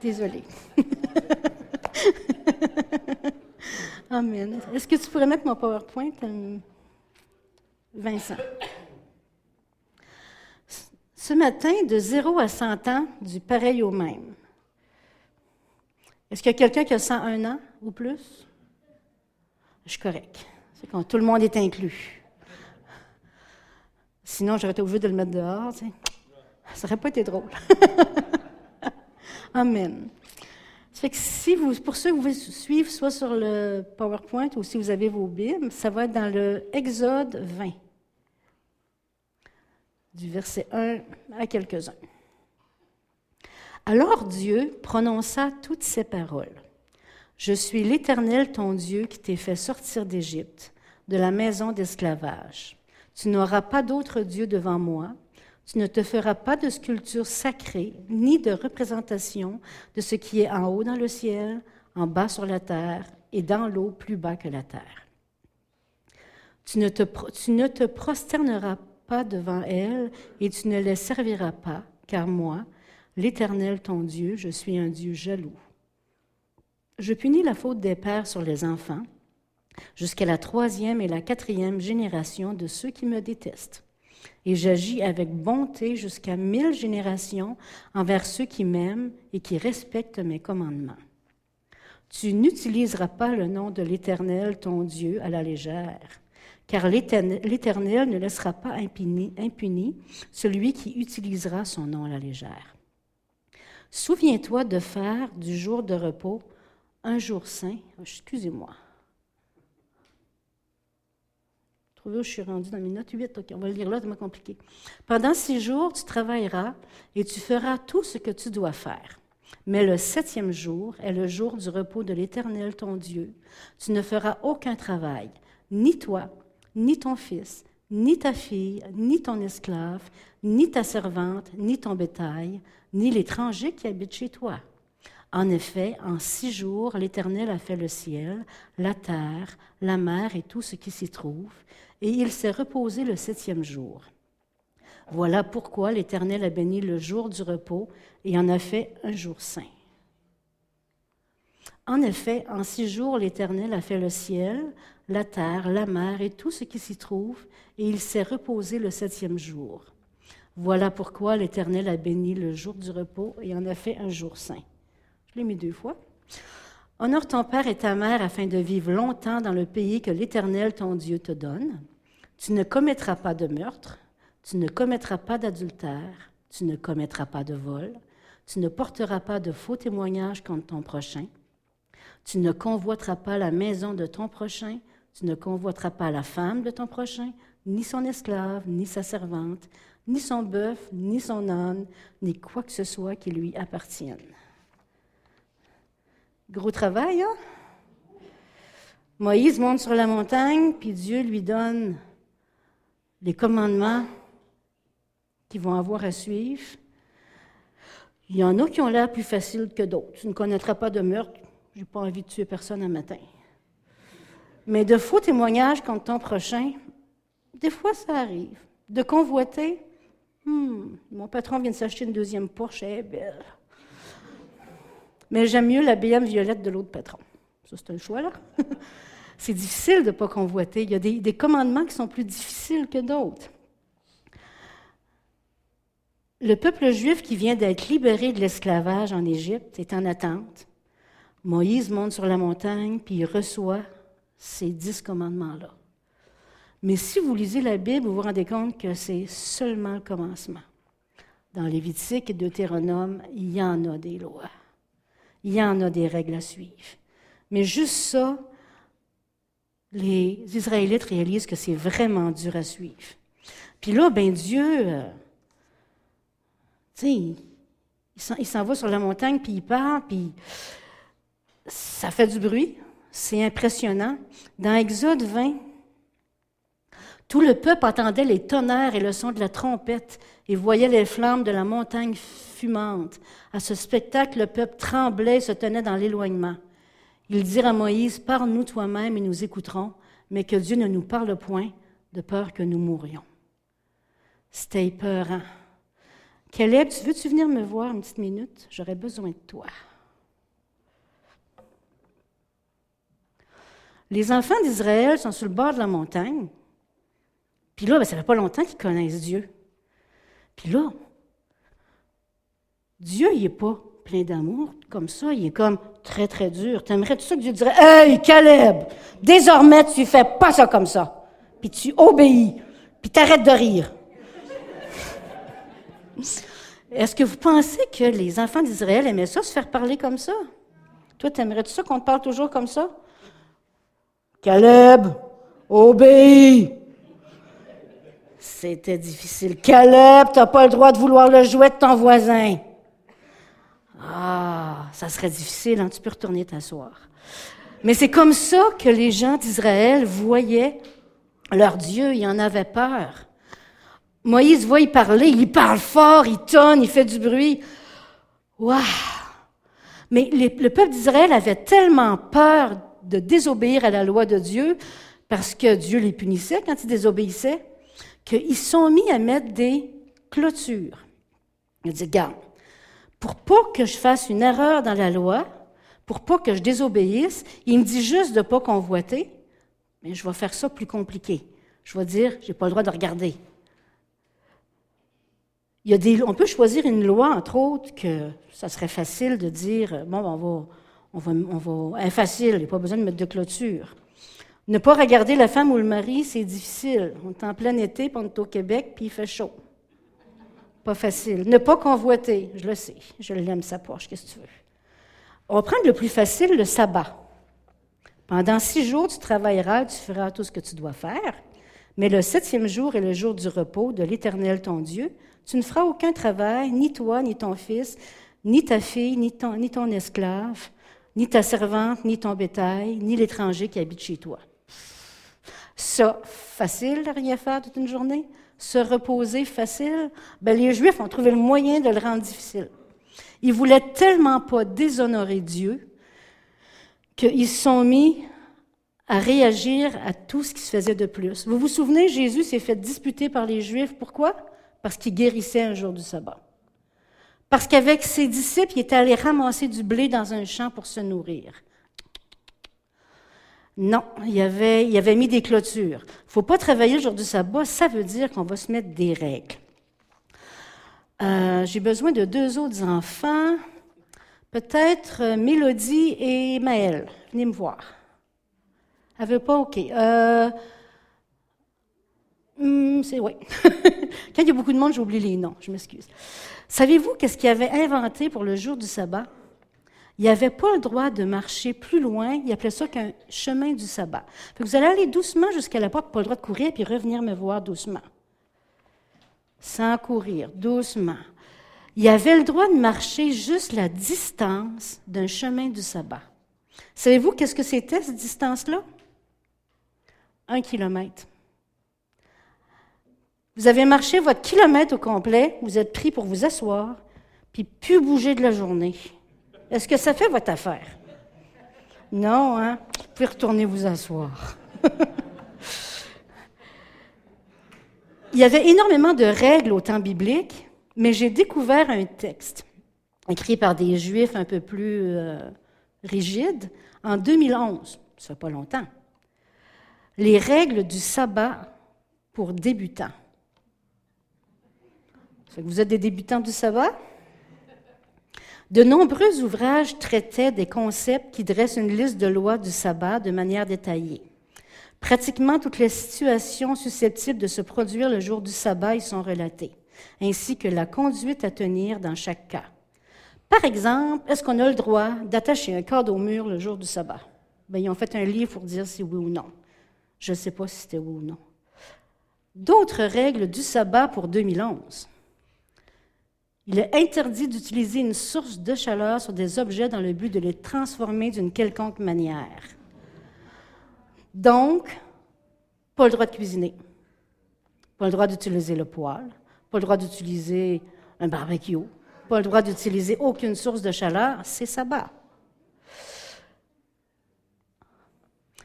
Désolée. Amen. Est-ce que tu pourrais mettre mon PowerPoint, euh, Vincent? Ce matin, de 0 à 100 ans, du pareil au même. Est-ce qu'il y a quelqu'un qui a 101 ans ou plus? Je suis correct. C'est quand tout le monde est inclus. Sinon, j'aurais été obligée de le mettre dehors. Ça n'aurait pas été drôle. Amen. fait que si vous, pour ceux qui vous suivre soit sur le PowerPoint ou si vous avez vos Bibles, ça va être dans le Exode 20, du verset 1 à quelques-uns. Alors Dieu prononça toutes ces paroles. Je suis l'Éternel ton Dieu qui t'ai fait sortir d'Égypte, de la maison d'esclavage. Tu n'auras pas d'autre Dieu devant moi. Tu ne te feras pas de sculpture sacrée, ni de représentation de ce qui est en haut dans le ciel, en bas sur la terre et dans l'eau plus bas que la terre. Tu ne, te, prosterneras pas devant elles et tu ne les serviras pas, car moi, L'Éternel, ton Dieu, je suis un Dieu jaloux. Je punis la faute des pères sur les enfants, jusqu'à la troisième et la quatrième génération de ceux qui me détestent. Et j'agis avec bonté jusqu'à mille générations envers ceux qui m'aiment et qui respectent mes commandements. Tu n'utiliseras pas le nom de l'Éternel, ton Dieu, à la légère, car l'Éternel ne laissera pas impuni, celui qui utilisera son nom à la légère. Souviens-toi de faire du jour de repos un jour saint. Excusez-moi. Je suis rendue dans mes notes 8. OK, on va le lire là, c'est compliqué. Pendant six jours, tu travailleras et tu feras tout ce que tu dois faire. Mais le septième jour est le jour du repos de l'Éternel, ton Dieu. Tu ne feras aucun travail, ni toi, ni ton fils, ni ta fille, ni ton esclave, ni ta servante, ni ton bétail, ni l'étranger qui habite chez toi. En effet, en six jours, l'Éternel a fait le ciel, la terre, la mer et tout ce qui s'y trouve, et il s'est reposé le septième jour. Voilà pourquoi l'Éternel a béni le jour du repos et en a fait un jour saint. En effet, en six jours, l'Éternel a fait le ciel, la terre, la mer et tout ce qui s'y trouve, et il s'est reposé le septième jour. Voilà pourquoi l'Éternel a béni le jour du repos et en a fait un jour saint. Je l'ai mis deux fois. Honore ton père et ta mère afin de vivre longtemps dans le pays que l'Éternel, ton Dieu, te donne. Tu ne commettras pas de meurtre, tu ne commettras pas d'adultère, tu ne commettras pas de vol, tu ne porteras pas de faux témoignages contre ton prochain, tu ne convoiteras pas la maison de ton prochain, tu ne convoiteras pas la femme de ton prochain, ni son esclave, ni sa servante, ni son bœuf, ni son âne, ni quoi que ce soit qui lui appartienne. Gros travail, hein? Moïse monte sur la montagne, puis Dieu lui donne les commandements qu'ils vont avoir à suivre. Il y en a qui ont l'air plus faciles que d'autres. Tu ne connaîtras pas de meurtre. Je n'ai pas envie de tuer personne un matin. Mais de faux témoignages contre ton prochain, des fois ça arrive. De convoiter, Hmm, mon patron vient de s'acheter une deuxième Porsche, elle est. Mais j'aime mieux la BM violette de l'autre patron. Ça, c'est un choix, là. c'est difficile de ne pas convoiter. Il y a des, des, commandements qui sont plus difficiles que d'autres. Le peuple juif qui vient d'être libéré de l'esclavage en Égypte est en attente. Moïse monte sur la montagne, puis il reçoit ces dix commandements-là. Mais si vous lisez la Bible, vous vous rendez compte que c'est seulement le commencement. Dans Lévitique et Deutéronome, il y en a des lois. Il y en a des règles à suivre. Mais juste ça, les Israélites réalisent que c'est vraiment dur à suivre. Puis là, ben Dieu, euh, tu il s'en va sur la montagne, puis il part, puis ça fait du bruit. C'est impressionnant. Dans Exode 20, tout le peuple entendait les tonnerres et le son de la trompette et voyait les flammes de la montagne fumante. À ce spectacle, le peuple tremblait et se tenait dans l'éloignement. Ils dirent à Moïse, Parle-nous toi-même et nous écouterons, mais que Dieu ne nous parle point, de peur que nous mourions. C'était épeurant. Caleb, tu veux-tu venir me voir une petite minute? J'aurais besoin de toi. Les enfants d'Israël sont sur le bord de la montagne. Puis là, ben, ça fait pas longtemps qu'ils connaissent Dieu. Puis là, Dieu, il n'est pas plein d'amour comme ça, il est comme très, très dur. T'aimerais tout ça que Dieu dirait Hey, Caleb, désormais, tu fais pas ça comme ça. Puis tu obéis. Puis t'arrêtes de rire. Est-ce que vous pensez que les enfants d'Israël aimaient ça, se faire parler comme ça? Toi, t'aimerais tout ça qu'on te parle toujours comme ça? Caleb, obéis! C'était difficile. Caleb, t'as pas le droit de vouloir le jouet de ton voisin. Ah, ça serait difficile, hein? tu peux retourner t'asseoir. Mais c'est comme ça que les gens d'Israël voyaient leur Dieu, ils en avaient peur. Moïse voit y parler, il parle fort, il tonne, il fait du bruit. Waouh! Mais le peuple d'Israël avait tellement peur de désobéir à la loi de Dieu, parce que Dieu les punissait quand ils désobéissaient, qu'ils sont mis à mettre des clôtures. Il dit, garde, pour pas que je fasse une erreur dans la loi, pour pas que je désobéisse, il me dit juste de pas convoiter, mais je vais faire ça plus compliqué. Je vais dire, j'ai pas le droit de regarder. Il y a des, on peut choisir une loi, entre autres, que ça serait facile de dire, bon, on va, on va, on va, facile, il n'y a pas besoin de mettre de clôture. Ne pas regarder la femme ou le mari, c'est difficile. On est en plein été, puis on est au Québec, puis il fait chaud. Pas facile. Ne pas convoiter, je le sais, je l'aime sa poche, qu'est-ce que tu veux? On va prendre le plus facile, le sabbat. Pendant six jours, tu travailleras, tu feras tout ce que tu dois faire, mais le septième jour est le jour du repos de l'Éternel ton Dieu. Tu ne feras aucun travail, ni toi, ni ton fils, ni ta fille, ni ton, ni ton esclave, ni ta servante, ni ton bétail, ni l'étranger qui habite chez toi. Ça, facile de rien faire toute une journée? se reposer facile, ben les Juifs ont trouvé le moyen de le rendre difficile. Ils voulaient tellement pas déshonorer Dieu qu'ils se sont mis à réagir à tout ce qui se faisait de plus. Vous vous souvenez, Jésus s'est fait disputer par les Juifs. Pourquoi? Parce qu'il guérissait un jour du sabbat. Parce qu'avec ses disciples, il était allé ramasser du blé dans un champ pour se nourrir. Non, il avait, mis des clôtures. Il ne faut pas travailler le jour du sabbat, ça veut dire qu'on va se mettre des règles. Euh, j'ai besoin de deux autres enfants, peut-être euh, Mélodie et Maël. Venez me voir. Elle veut pas? OK. Euh, hmm, c'est oui. Quand il y a beaucoup de monde, j'oublie les noms, je m'excuse. Savez-vous qu'est-ce qu'il avait inventé pour le jour du sabbat? Il n'avait pas le droit de marcher plus loin. Il appelait ça qu'un chemin du sabbat. vous allez aller doucement jusqu'à la porte, pas le droit de courir, puis revenir me voir doucement. Sans courir, doucement. Il avait le droit de marcher juste la distance d'un chemin du sabbat. Savez-vous qu'est-ce que c'était, cette distance-là? Un kilomètre. Vous avez marché votre kilomètre au complet, vous êtes pris pour vous asseoir, puis plus bouger de la journée. Est-ce que ça fait votre affaire? Non, hein? Vous pouvez retourner vous asseoir. Il y avait énormément de règles au temps biblique, mais j'ai découvert un texte écrit par des Juifs un peu plus euh, rigides en 2011. Ça fait pas longtemps. Les règles du sabbat pour débutants. Vous êtes des débutants du sabbat? De nombreux ouvrages traitaient des concepts qui dressent une liste de lois du sabbat de manière détaillée. Pratiquement toutes les situations susceptibles de se produire le jour du sabbat y sont relatées, ainsi que la conduite à tenir dans chaque cas. Par exemple, est-ce qu'on a le droit d'attacher un cadre au mur le jour du sabbat? Bien, ils ont fait un livre pour dire si oui ou non. Je ne sais pas si c'était oui ou non. D'autres règles du sabbat pour 2011. Il est interdit d'utiliser une source de chaleur sur des objets dans le but de les transformer d'une quelconque manière. Donc, pas le droit de cuisiner, pas le droit d'utiliser le poêle, pas le droit d'utiliser un barbecue, pas le droit d'utiliser aucune source de chaleur, c'est sabbat.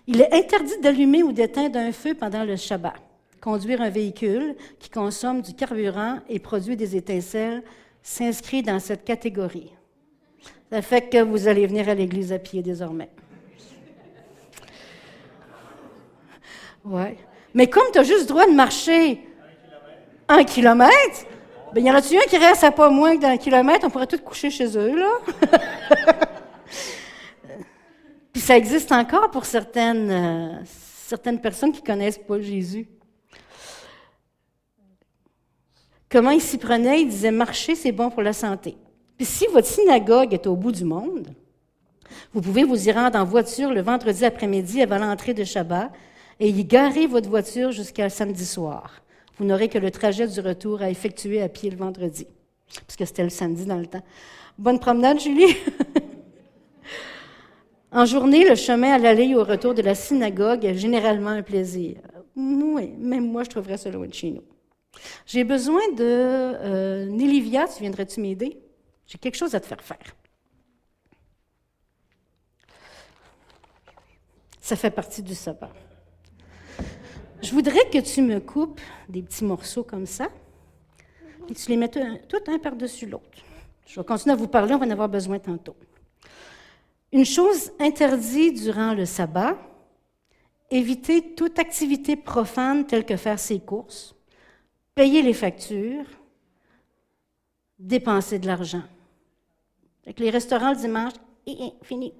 Il est interdit d'allumer ou d'éteindre un feu pendant le Shabbat. conduire un véhicule qui consomme du carburant et produit des étincelles s'inscrit dans cette catégorie. Ça fait que vous allez venir à l'église à pied désormais. Ouais. Mais comme tu as juste le droit de marcher un kilomètre, ben, y en a-tu un qui reste à pas moins d'un kilomètre? On pourrait tous coucher chez eux, là. Puis ça existe encore pour certaines, euh, personnes qui connaissent pas Jésus. Comment il s'y prenait? Il disait, marcher, c'est bon pour la santé. Puis si votre synagogue est au bout du monde, vous pouvez vous y rendre en voiture le vendredi après-midi avant l'entrée de Shabbat et y garer votre voiture jusqu'à samedi soir. Vous n'aurez que le trajet du retour à effectuer à pied le vendredi, puisque c'était le samedi dans le temps. Bonne promenade, Julie. en journée, le chemin à l'aller ou au retour de la synagogue est généralement un plaisir. Oui, même moi, je trouverais ça loin de chez nous. J'ai besoin de... Euh, Nélivia, tu viendrais-tu m'aider? J'ai quelque chose à te faire faire. Ça fait partie du sabbat. Je voudrais que tu me coupes des petits morceaux comme ça, et tu les mets tout un par-dessus l'autre. Je vais continuer à vous parler, on va en avoir besoin tantôt. Une chose interdite durant le sabbat, éviter toute activité profane telle que faire ses courses, payer les factures, dépenser de l'argent. Les restaurants le dimanche, fini.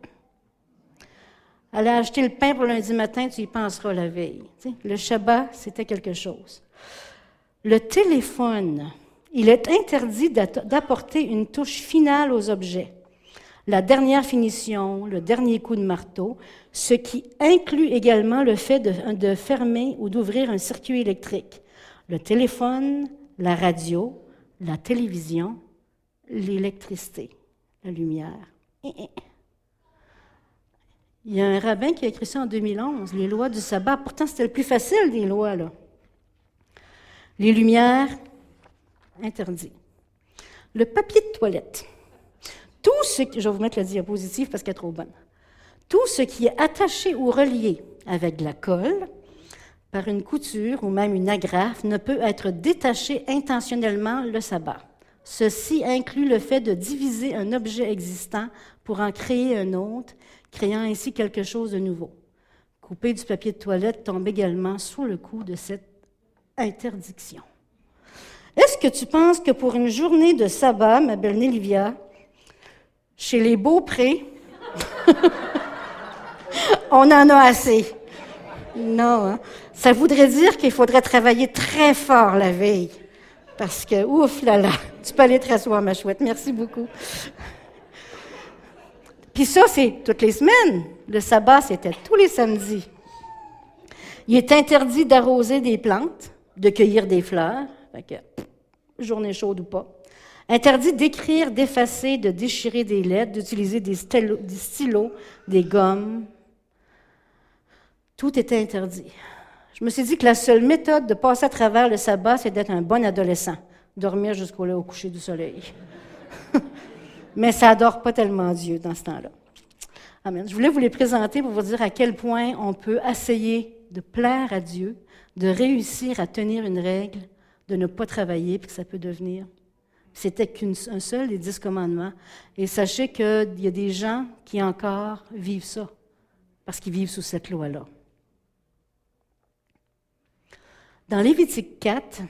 Aller acheter le pain pour lundi matin, tu y penseras la veille. le Shabbat, c'était quelque chose. Le téléphone, il est interdit d'apporter une touche finale aux objets. La dernière finition, le dernier coup de marteau, ce qui inclut également le fait de fermer ou d'ouvrir un circuit électrique. Le téléphone, la radio, la télévision, l'électricité, la lumière. Il y a un rabbin qui a écrit ça en 2011, les lois du sabbat. Pourtant, c'était le plus facile des lois, là. Les lumières, interdit. Le papier de toilette. Tout ce je vais vous mettre la diapositive parce qu'elle est trop bonne. Tout ce qui est attaché ou relié avec la colle, par une couture ou même une agrafe, ne peut être détaché intentionnellement le sabbat. Ceci inclut le fait de diviser un objet existant pour en créer un autre créant ainsi quelque chose de nouveau. Couper du papier de toilette tombe également sous le coup de cette interdiction. Est-ce que tu penses que pour une journée de sabbat, ma belle Nélivia, chez les Beaupré, on en a assez? Non, hein? ça voudrait dire qu'il faudrait travailler très fort la veille. Parce que, ouf là là, tu peux aller te rasseoir, ma chouette. Merci beaucoup. Puis ça, c'est toutes les semaines. Le sabbat, c'était tous les samedis. Il est interdit d'arroser des plantes, de cueillir des fleurs, journée chaude ou pas. Interdit d'écrire, d'effacer, de déchirer des lettres, d'utiliser des stylos, des gommes. Tout était interdit. Je me suis dit que la seule méthode de passer à travers le sabbat, c'est d'être un bon adolescent, dormir jusqu'au coucher du soleil. mais ça adore pas tellement Dieu dans ce temps-là. Amen. Je voulais vous les présenter pour vous dire à quel point on peut essayer de plaire à Dieu, de réussir à tenir une règle, de ne pas travailler, puis que ça peut devenir. C'était qu'un seul des dix commandements. Et sachez qu'il y a des gens qui encore vivent ça, parce qu'ils vivent sous cette loi-là. Dans Lévitique 4,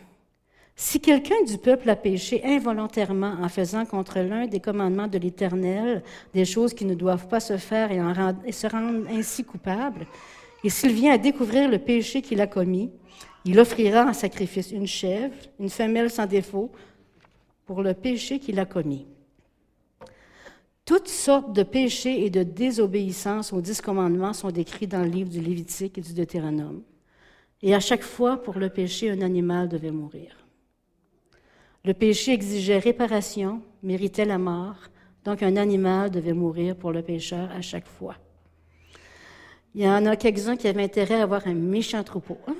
si quelqu'un du peuple a péché involontairement en faisant contre l'un des commandements de l'Éternel des choses qui ne doivent pas se faire et, en et se rendre ainsi coupable, et s'il vient à découvrir le péché qu'il a commis, il offrira en sacrifice une chèvre, une femelle sans défaut, pour le péché qu'il a commis. Toutes sortes de péchés et de désobéissance aux dix commandements sont décrits dans le livre du Lévitique et du Deutéronome. Et à chaque fois, pour le péché, un animal devait mourir. Le péché exigeait réparation, méritait la mort, donc un animal devait mourir pour le pécheur à chaque fois. Il y en a quelques-uns qui avaient intérêt à avoir un méchant troupeau. Hein?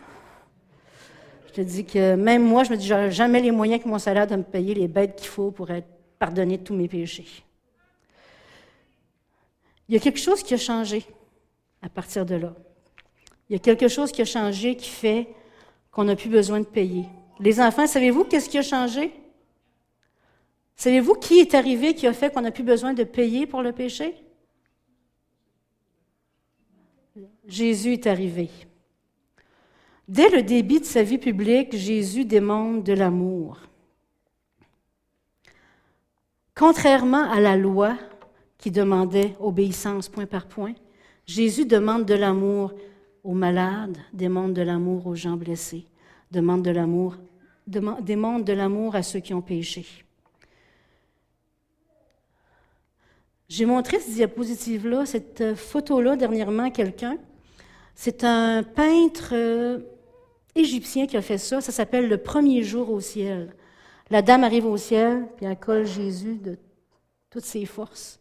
Je te dis que même moi, je me dis, j'aurais jamais les moyens que mon salaire de me payer les bêtes qu'il faut pour être pardonné de tous mes péchés. Il y a quelque chose qui a changé à partir de là. Il y a quelque chose qui a changé qui fait qu'on n'a plus besoin de payer. Les enfants, savez-vous qu'est-ce qui a changé? Savez-vous qui est arrivé qui a fait qu'on n'a plus besoin de payer pour le péché? Jésus est arrivé. Dès le début de sa vie publique, Jésus démontre de l'amour. Contrairement à la loi qui demandait obéissance point par point, Jésus demande de l'amour aux malades, demande de l'amour aux gens blessés, demande de l'amour, demande de l'amour à ceux qui ont péché. J'ai montré cette diapositive-là, cette photo-là dernièrement à quelqu'un. C'est un peintre euh, égyptien qui a fait ça. Ça s'appelle Le premier jour au ciel. La dame arrive au ciel, puis elle colle Jésus de toutes ses forces.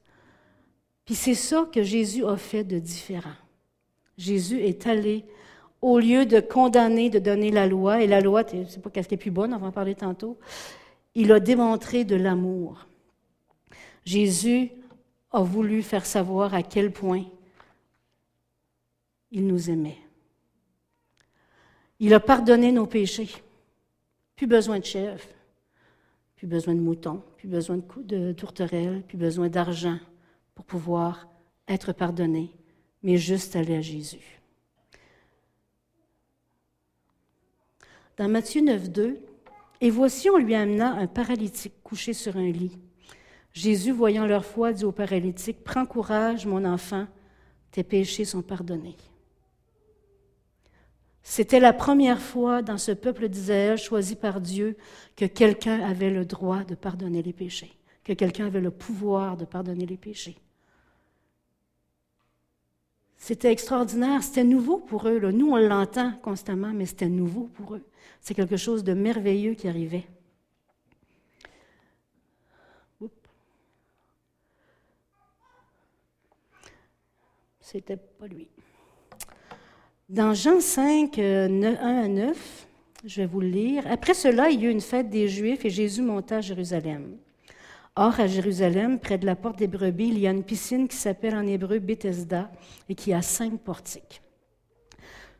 Puis c'est ça que Jésus a fait de différent. Jésus est allé, au lieu de condamner, de donner la loi, et la loi, c'est pas qu'elle est plus bonne, on va en parler tantôt, il a démontré de l'amour. Jésus a voulu faire savoir à quel point il nous aimait. Il a pardonné nos péchés. Plus besoin de chef, plus besoin de moutons, plus besoin de, de tourterelles, plus besoin d'argent pour pouvoir être pardonné, mais juste aller à Jésus. Dans Matthieu 9, 2, Et voici, on lui amena un paralytique couché sur un lit. Jésus, voyant leur foi, dit au paralytique, Prends courage, mon enfant, tes péchés sont pardonnés. C'était la première fois dans ce peuple d'Israël choisi par Dieu que quelqu'un avait le droit de pardonner les péchés, que quelqu'un avait le pouvoir de pardonner les péchés. C'était extraordinaire, c'était nouveau pour eux. Nous, on l'entend constamment, mais c'était nouveau pour eux. C'est quelque chose de merveilleux qui arrivait. C'était pas lui. Dans Jean 5, 1 euh, à 9, je vais vous le lire. Après cela, il y eut une fête des Juifs et Jésus monta à Jérusalem. Or, à Jérusalem, près de la porte des brebis, il y a une piscine qui s'appelle en hébreu Bethesda et qui a cinq portiques.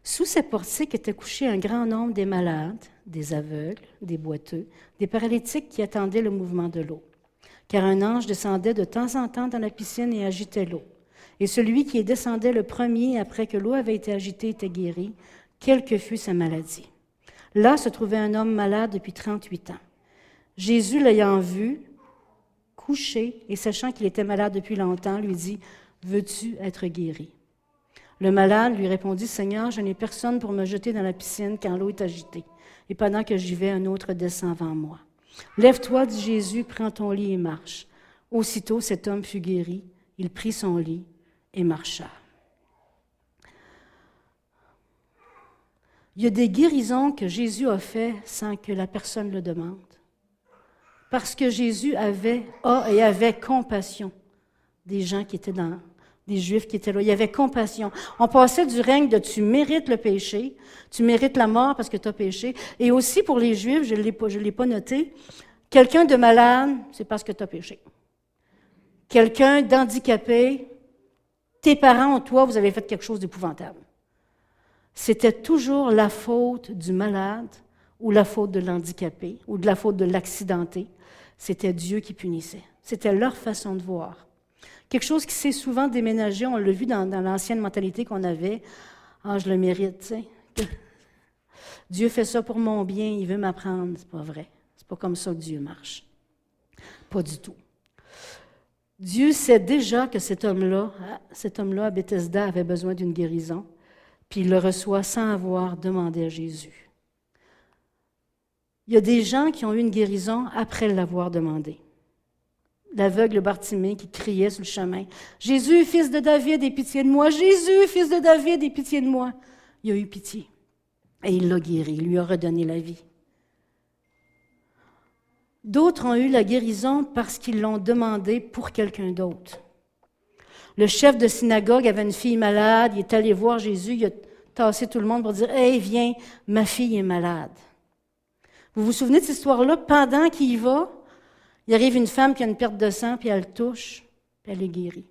Sous ces portiques étaient couchés un grand nombre des malades, des aveugles, des boiteux, des paralytiques qui attendaient le mouvement de l'eau. Car un ange descendait de temps en temps dans la piscine et agitait l'eau. Et celui qui descendait le premier après que l'eau avait été agitée était guéri, quelle que fût sa maladie. Là se trouvait un homme malade depuis 38 ans. Jésus, l'ayant vu, couché et sachant qu'il était malade depuis longtemps, lui dit, Veux-tu être guéri? Le malade lui répondit, Seigneur, je n'ai personne pour me jeter dans la piscine quand l'eau est agitée. Et pendant que j'y vais, un autre descend avant moi. Lève-toi, dit Jésus, prends ton lit et marche. Aussitôt cet homme fut guéri, il prit son lit et marcha. Il y a des guérisons que Jésus a fait sans que la personne le demande. Parce que Jésus avait, a et avait compassion des gens qui étaient dans, des Juifs qui étaient là. Il y avait compassion. On passait du règne de tu mérites le péché, tu mérites la mort parce que tu as péché. Et aussi pour les Juifs, je ne l'ai pas noté, quelqu'un de malade, c'est parce que tu as péché. Quelqu'un d'handicapé, tes parents ou toi, vous avez fait quelque chose d'épouvantable. C'était toujours la faute du malade ou la faute de l'handicapé ou de la faute de l'accidenté. C'était Dieu qui punissait. C'était leur façon de voir. Quelque chose qui s'est souvent déménagé, on l'a vu dans, l'ancienne mentalité qu'on avait. Ah, je le mérite, tu sais. Dieu fait ça pour mon bien, il veut m'apprendre. C'est pas vrai. C'est pas comme ça que Dieu marche. Pas du tout. Dieu sait déjà que cet homme-là, cet homme-là à Bethesda avait besoin d'une guérison, puis il le reçoit sans avoir demandé à Jésus. Il y a des gens qui ont eu une guérison après l'avoir demandé. L'aveugle Bartimée qui criait sur le chemin Jésus, fils de David, aie pitié de moi. Jésus, fils de David, aie pitié de moi. Il a eu pitié. Et il l'a guéri, il lui a redonné la vie. D'autres ont eu la guérison parce qu'ils l'ont demandé pour quelqu'un d'autre. Le chef de synagogue avait une fille malade, il est allé voir Jésus, il a tassé tout le monde pour dire Hey, viens, ma fille est malade. Vous vous souvenez de cette histoire-là? Pendant qu'il y va, il arrive une femme qui a une perte de sang, puis elle touche, puis elle est guérie.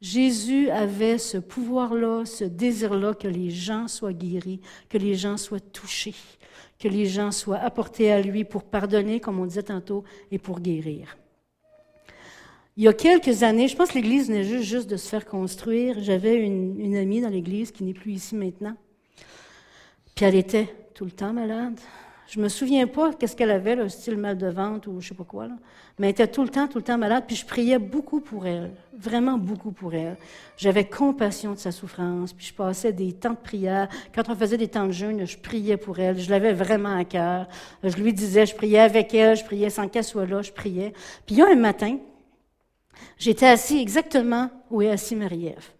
Jésus avait ce pouvoir-là, ce désir-là que les gens soient guéris, que les gens soient touchés, que les gens soient apportés à lui pour pardonner, comme on disait tantôt, et pour guérir. Il y a quelques années, je pense que l'Église venait juste, juste de se faire construire. J'avais une amie dans l'Église qui n'est plus ici maintenant. Puis elle était tout le temps malade. Je me souviens pas qu'est-ce qu'elle avait, le style mal de ventre ou je sais pas quoi, là. mais elle était tout le temps, tout le temps malade, puis je priais beaucoup pour elle, vraiment beaucoup pour elle. J'avais compassion de sa souffrance, puis je passais des temps de prière. Quand on faisait des temps de jeûne, je priais pour elle, je l'avais vraiment à cœur. Je lui disais, je priais avec elle, je priais sans qu'elle soit là, je priais. Puis il y a un matin, j'étais assis exactement où est assis Marie-Ève.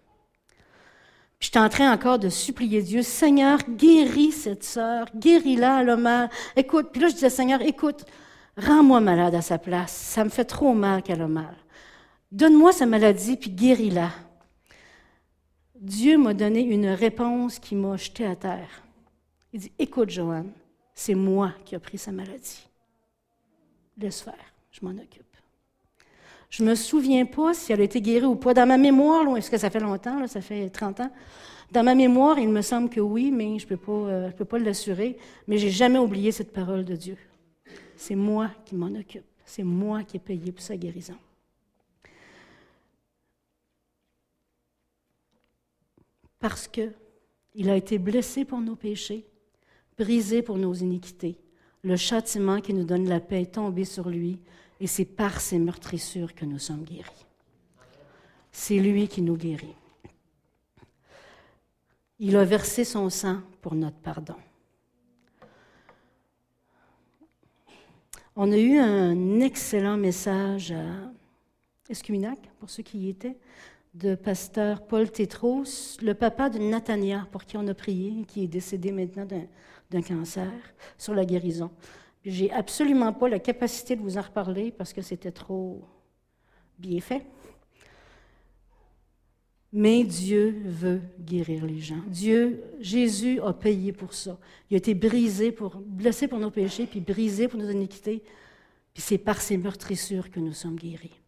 J'étais en train encore de supplier Dieu, Seigneur, guéris cette sœur, guéris-la, le mal. Écoute, puis là je disais, Seigneur, écoute, rends-moi malade à sa place. Ça me fait trop mal qu'elle a mal. Donne-moi sa maladie, puis guéris-la. Dieu m'a donné une réponse qui m'a jeté à terre. Il dit, écoute, Joanne, c'est moi qui ai pris sa maladie. Laisse faire, je m'en occupe. Je me souviens pas si elle a été guérie ou pas. Dans ma mémoire, est-ce que ça fait longtemps, ça fait 30 ans? Dans ma mémoire, il me semble que oui, mais je ne peux pas, euh, peux pas l'assurer. Mais j'ai jamais oublié cette parole de Dieu. C'est moi qui m'en occupe. C'est moi qui ai payé pour sa guérison. Parce que il a été blessé pour nos péchés, brisé pour nos iniquités. Le châtiment qui nous donne la paix est tombé sur lui et c'est par ses meurtrissures que nous sommes guéris. C'est lui qui nous guérit. Il a versé son sang pour notre pardon. On a eu un excellent message à Escuminac, pour ceux qui y étaient, de pasteur Paul Tétros, le papa de Nathania, pour qui on a prié, qui est décédé maintenant d'un cancer, sur la guérison. J'ai absolument pas la capacité de vous en reparler parce que c'était trop bien fait. Mais Dieu veut guérir les gens. Dieu, Jésus a payé pour ça. Il a été brisé pour, blessé pour nos péchés, puis brisé pour nos iniquités. Puis c'est par ses meurtrissures que nous sommes guéris.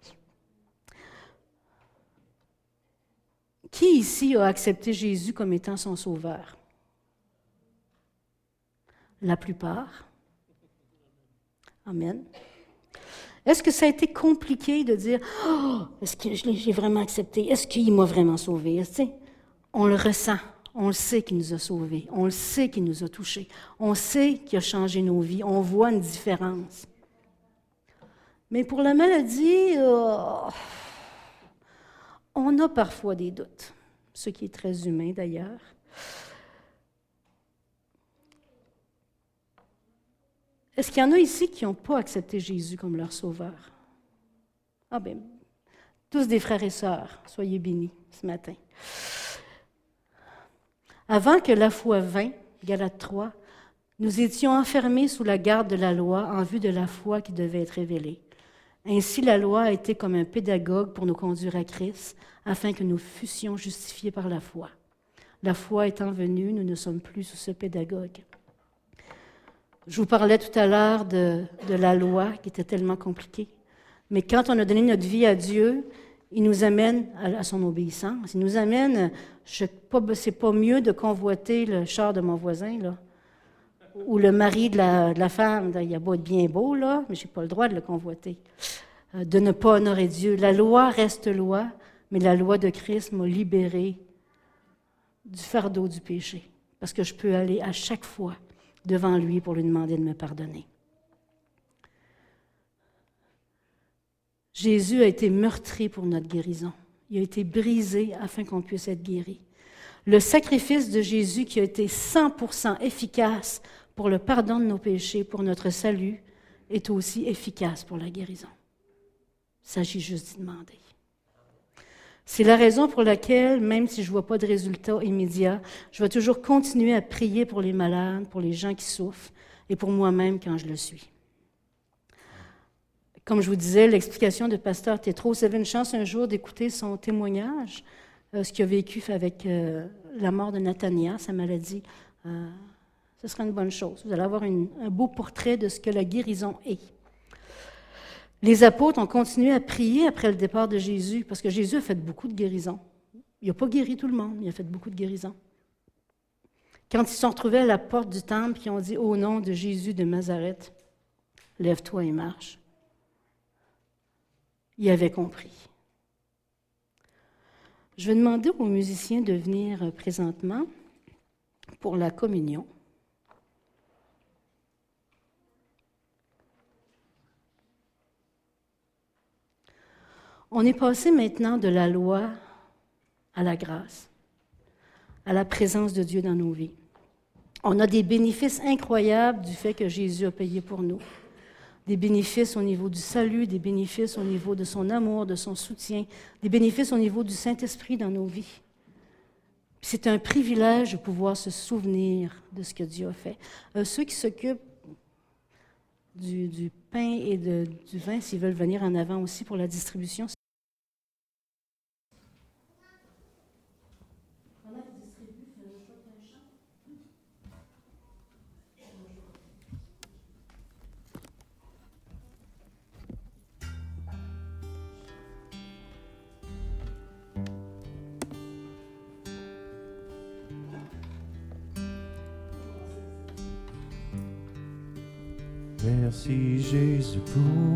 Qui ici a accepté Jésus comme étant son sauveur? La plupart. Amen. Est-ce que ça a été compliqué de dire oh, est-ce que je vraiment accepté? Est-ce qu'il m'a vraiment sauvé On le ressent, on le sait qu'il nous a sauvés, on le sait qu'il nous a touchés, on sait qu'il a changé nos vies, on voit une différence. Mais pour la maladie, oh, on a parfois des doutes, ce qui est très humain d'ailleurs. Est-ce qu'il y en a ici qui n'ont pas accepté Jésus comme leur sauveur? Ah bien, tous des frères et sœurs, soyez bénis ce matin. Avant que la foi vînt, Galate 3, nous étions enfermés sous la garde de la loi en vue de la foi qui devait être révélée. Ainsi, la loi a été comme un pédagogue pour nous conduire à Christ, afin que nous fussions justifiés par la foi. La foi étant venue, nous ne sommes plus sous ce pédagogue. Je vous parlais tout à l'heure de, la loi qui était tellement compliquée. Mais quand on a donné notre vie à Dieu, il nous amène à, son obéissance. Il nous amène, c'est pas, pas mieux de convoiter le char de mon voisin, là, ou le mari de la, femme. Il a beau être bien beau, là, mais je n'ai pas le droit de le convoiter. Euh, de ne pas honorer Dieu. La loi reste loi, mais la loi de Christ m'a libéré du fardeau du péché. Parce que je peux aller à chaque fois devant lui pour lui demander de me pardonner. Jésus a été meurtri pour notre guérison. Il a été brisé afin qu'on puisse être guéri. Le sacrifice de Jésus qui a été 100% efficace pour le pardon de nos péchés, pour notre salut, est aussi efficace pour la guérison. Il s'agit juste d'y demander. C'est la raison pour laquelle, même si je ne vois pas de résultat immédiat, je vais toujours continuer à prier pour les malades, pour les gens qui souffrent et pour moi-même quand je le suis. Comme je vous disais, l'explication de Pasteur Tétro, j'avais une chance un jour d'écouter son témoignage, euh, ce qu'il a vécu avec euh, la mort de Nathania, sa maladie. Euh, ce sera une bonne chose. Vous allez avoir un beau portrait de ce que la guérison est. Les apôtres ont continué à prier après le départ de Jésus, parce que Jésus a fait beaucoup de guérisons. Il n'a pas guéri tout le monde, il a fait beaucoup de guérisons. Quand ils se sont retrouvés à la porte du temple, ils ont dit Au nom de Jésus de Nazareth, lève-toi et marche. Il avait compris. Je vais demander aux musiciens de venir présentement pour la communion. On est passé maintenant de la loi à la grâce, à la présence de Dieu dans nos vies. On a des bénéfices incroyables du fait que Jésus a payé pour nous. Des bénéfices au niveau du salut, des bénéfices au niveau de son amour, de son soutien, des bénéfices au niveau du Saint-Esprit dans nos vies. C'est un privilège de pouvoir se souvenir de ce que Dieu a fait. Euh, ceux qui s'occupent du, pain et du vin, s'ils veulent venir en avant aussi pour la distribution, Jésus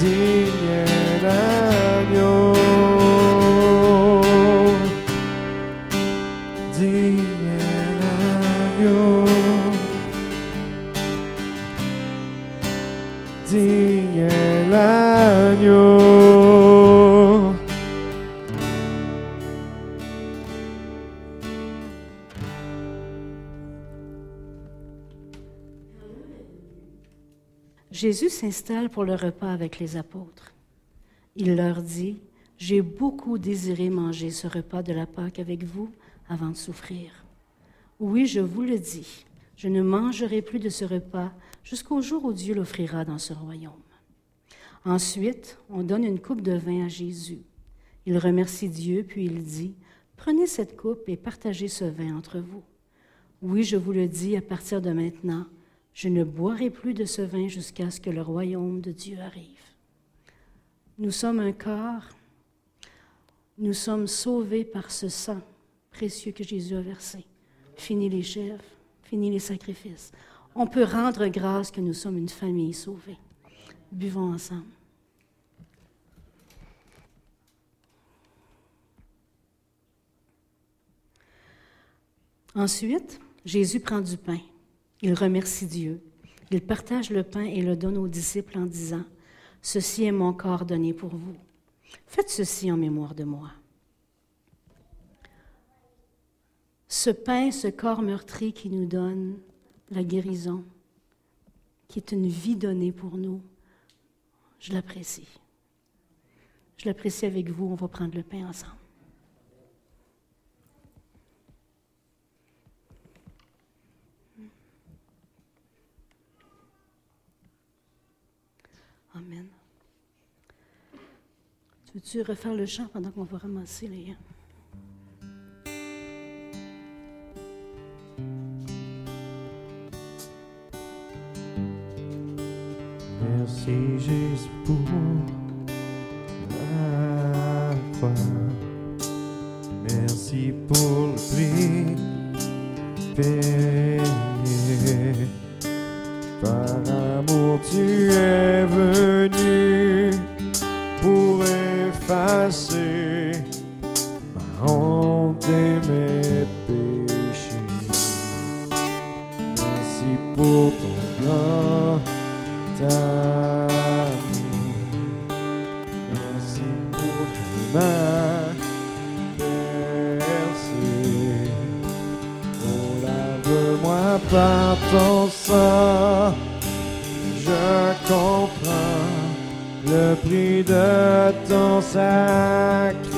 dear. Jésus s'installe pour le repas avec les apôtres. Il leur dit, J'ai beaucoup désiré manger ce repas de la Pâque avec vous avant de souffrir. Oui, je vous le dis, je ne mangerai plus de ce repas jusqu'au jour où Dieu l'offrira dans ce royaume. Ensuite, on donne une coupe de vin à Jésus. Il remercie Dieu, puis il dit, Prenez cette coupe et partagez ce vin entre vous. Oui, je vous le dis, à partir de maintenant, je ne boirai plus de ce vin jusqu'à ce que le royaume de Dieu arrive. Nous sommes un corps, nous sommes sauvés par ce sang précieux que Jésus a versé. Fini les chèvres, fini les sacrifices. On peut rendre grâce que nous sommes une famille sauvée. Buvons ensemble. Ensuite, Jésus prend du pain. Il remercie Dieu. Il partage le pain et le donne aux disciples en disant, Ceci est mon corps donné pour vous. Faites ceci en mémoire de moi. Ce pain, ce corps meurtri qui nous donne la guérison, qui est une vie donnée pour nous, je l'apprécie. Je l'apprécie avec vous. On va prendre le pain ensemble. Amen. Tu veux-tu refaire le chant pendant qu'on va ramasser les... Merci Jésus Lave-moi par ton sang. Je comprends le prix de ton sacrifice.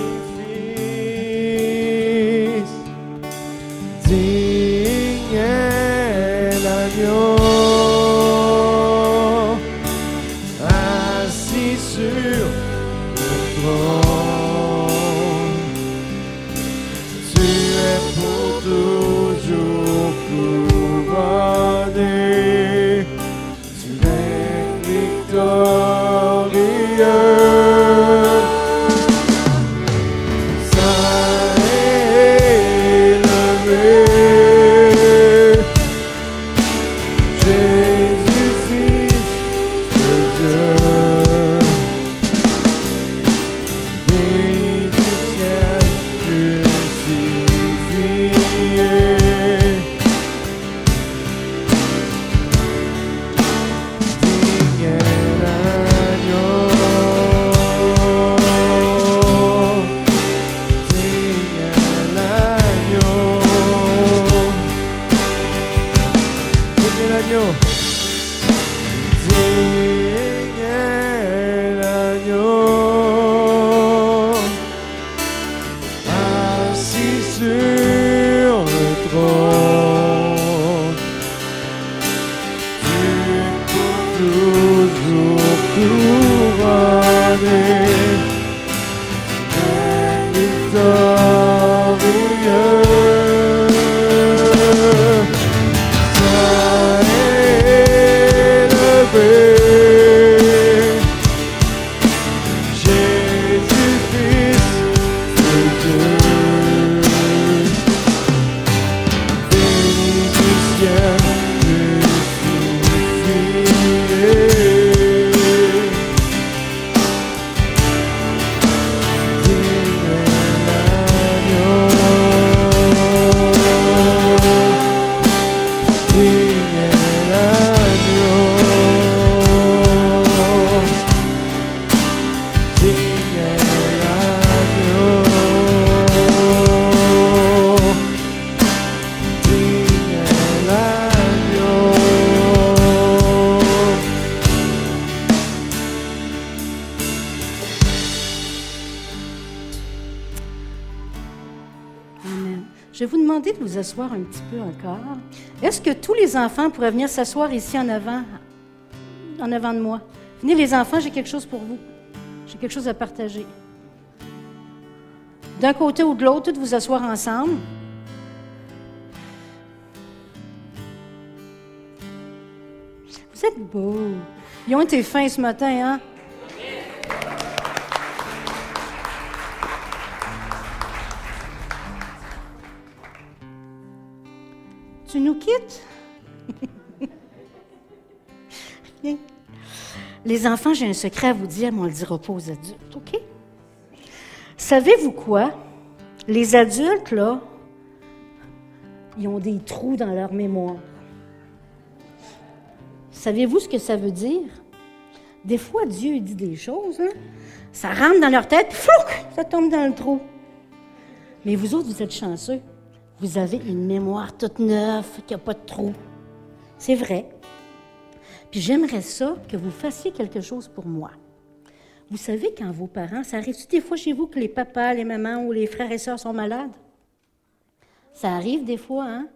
Un petit peu encore. Est-ce que tous les enfants pourraient venir s'asseoir ici en avant, en avant de moi? Venez les enfants, j'ai quelque chose pour vous. J'ai quelque chose à partager. D'un côté ou de l'autre, tous vous asseoir ensemble. Vous êtes beaux. Ils ont été fins ce matin, hein? Tu nous quittes? Les enfants, j'ai un secret à vous dire, mais on ne le dira pas aux adultes, OK? Savez-vous quoi? Les adultes, là, ils ont des trous dans leur mémoire. Savez-vous ce que ça veut dire? Des fois, Dieu dit des choses, ça rentre dans leur tête, puis ça tombe dans le trou. Mais vous autres, vous êtes chanceux. Vous avez une mémoire toute neuve, qui n'a pas de trou. C'est vrai. Puis j'aimerais ça que vous fassiez quelque chose pour moi. Vous savez, quand vos parents, ça arrive des fois chez vous que les papas, les mamans ou les frères et sœurs sont malades? Ça arrive des fois, hein?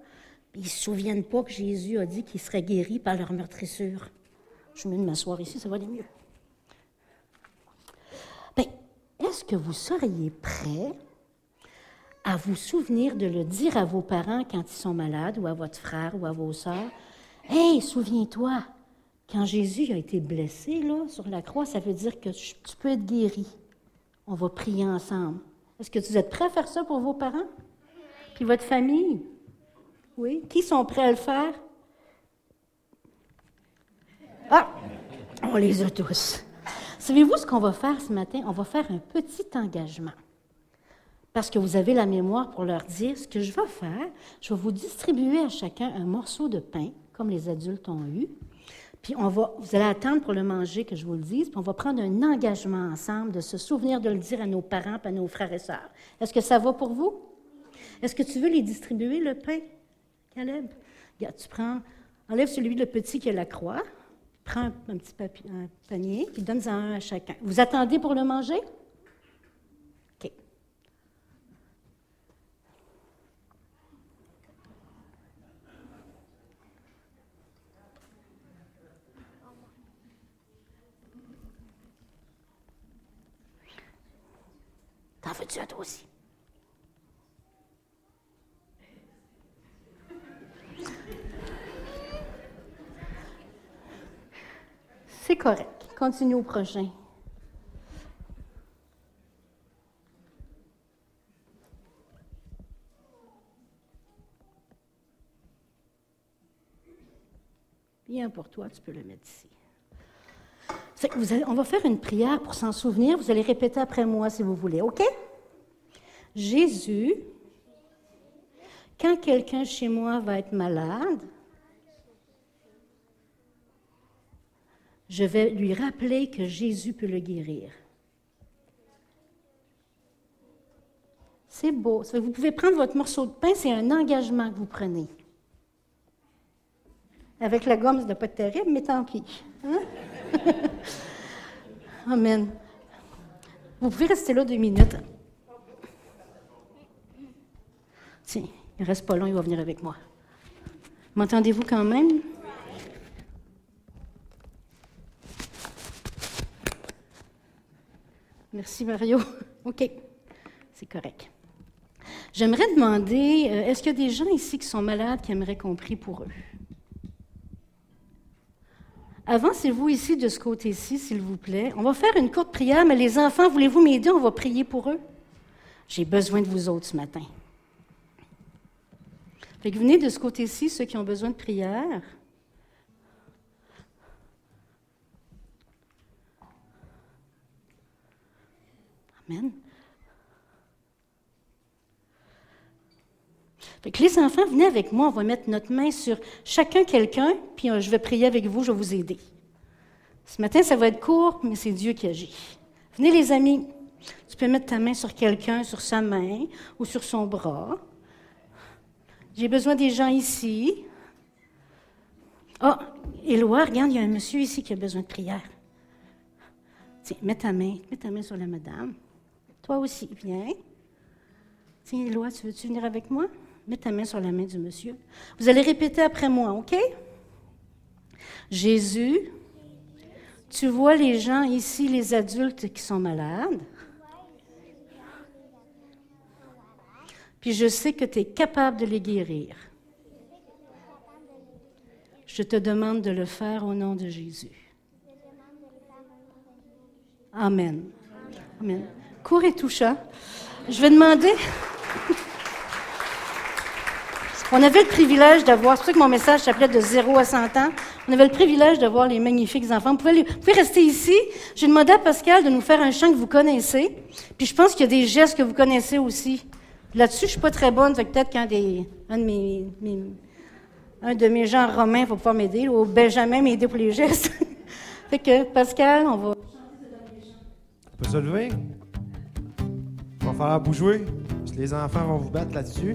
Ils ne se souviennent pas que Jésus a dit qu'ils seraient guéris par leur meurtrissure. Je de m'asseoir ici, ça va aller mieux. Bien, est-ce que vous seriez prêt à vous souvenir de le dire à vos parents quand ils sont malades, ou à votre frère, ou à vos sœurs? Hey, souviens-toi, quand Jésus a été blessé là, sur la croix, ça veut dire que tu peux être guéri. On va prier ensemble. Est-ce que vous êtes prêts à faire ça pour vos parents? Puis votre famille? Oui. Qui sont prêts à le faire? Ah, on les a tous. Savez-vous ce qu'on va faire ce matin? On va faire un petit engagement. Parce que vous avez la mémoire pour leur dire ce que je vais faire. Je vais vous distribuer à chacun un morceau de pain, comme les adultes ont eu. Puis on va, vous allez attendre pour le manger que je vous le dise, puis on va prendre un engagement ensemble de se souvenir de le dire à nos parents à nos frères et sœurs. Est-ce que ça va pour vous? Est-ce que tu veux les distribuer, le pain? Caleb, regarde, tu prends, enlève celui le petit qui a la croix, prends un, petit panier, puis donne-en un à chacun. Vous attendez pour le manger? T'en veux-tu à toi aussi? C'est correct. Continue au prochain. Bien pour toi, tu peux le mettre ici. On va faire une prière pour s'en souvenir. Vous allez répéter après moi si vous voulez, OK? Jésus, quand quelqu'un chez moi va être malade, je vais lui rappeler que Jésus peut le guérir. C'est beau. Vous pouvez prendre votre morceau de pain, c'est un engagement que vous prenez. Avec la gomme, ça ne pas terrible, mais tant pis. Hein? Amen. Vous pouvez rester là deux minutes. Tiens, il ne reste pas long, il va venir avec moi. M'entendez-vous quand même? Merci, Mario. OK, c'est correct. J'aimerais demander, euh, est-ce qu'il y a des gens ici qui sont malades qui aimeraient qu'on prie pour eux? Avancez-vous ici de ce côté-ci, s'il vous plaît. On va faire une courte prière, mais les enfants, voulez-vous m'aider? On va prier pour eux. J'ai besoin de vous autres ce matin. Fait que venez de ce côté-ci, ceux qui ont besoin de prière. Amen. Les enfants, venez avec moi, on va mettre notre main sur chacun quelqu'un, puis euh, je vais prier avec vous, je vais vous aider. Ce matin, ça va être court, mais c'est Dieu qui agit. Venez les amis, tu peux mettre ta main sur quelqu'un, sur sa main ou sur son bras. J'ai besoin des gens ici. Oh, Éloi, regarde, il y a un monsieur ici qui a besoin de prière. Tiens, mets ta main, mets ta main sur la madame. Toi aussi, viens. Tiens, Éloi, tu veux-tu venir avec moi? Mets ta main sur la main du monsieur. Vous allez répéter après moi, OK? Jésus, tu vois les gens ici, les adultes qui sont malades. Puis je sais que tu es capable de les guérir. Je te demande de le faire au nom de Jésus. Amen. Amen. Court et touchant. Je vais demander. On avait le privilège d'avoir, c'est pour ça que mon message s'appelait de 0 à 100 ans. On avait le privilège de voir les magnifiques enfants. Vous pouvez, rester ici. J'ai demandé à Pascal de nous faire un chant que vous connaissez. Puis je pense qu'il y a des gestes que vous connaissez aussi. Là-dessus, je suis pas très bonne, peut-être qu'un des, un de mes, un de mes gens romains va pouvoir m'aider, ou Benjamin m'aider pour les gestes. fait que Pascal, on va. On peut se lever? Il va falloir bouger. Parce les enfants vont vous battre là-dessus.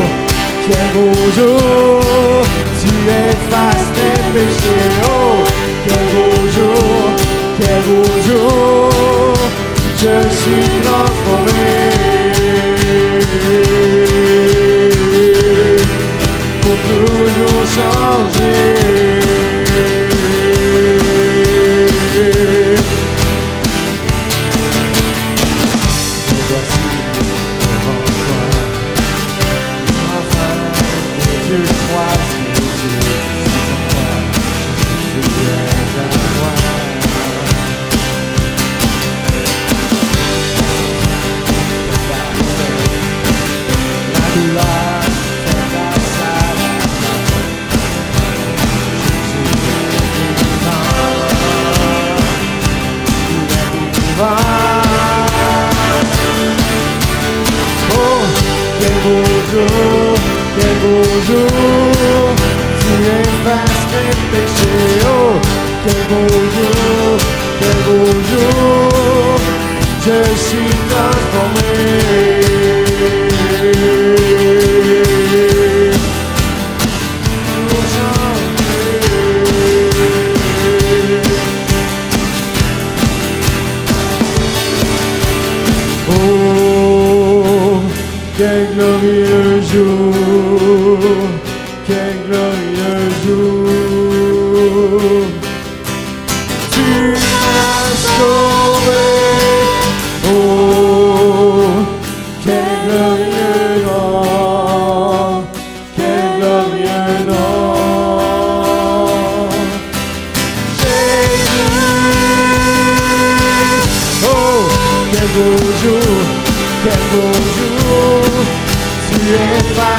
quel beau jour, tu effaces tes péchés. Oh, quel beau jour, quel beau jour, je suis transformé.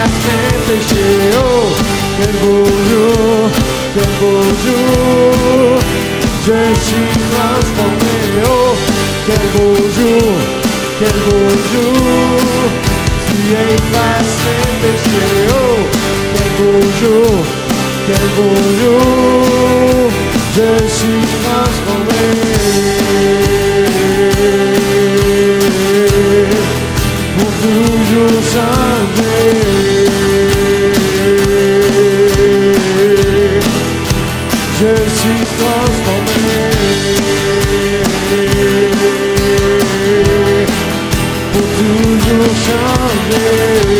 Oh, quel beau jour, quel beau jour, je suis transformé. Quel beau jour, quel beau jour, tu effaces mes péchés. Oh, quel beau jour, quel beau jour, je suis transformé. Pour toujours changer. will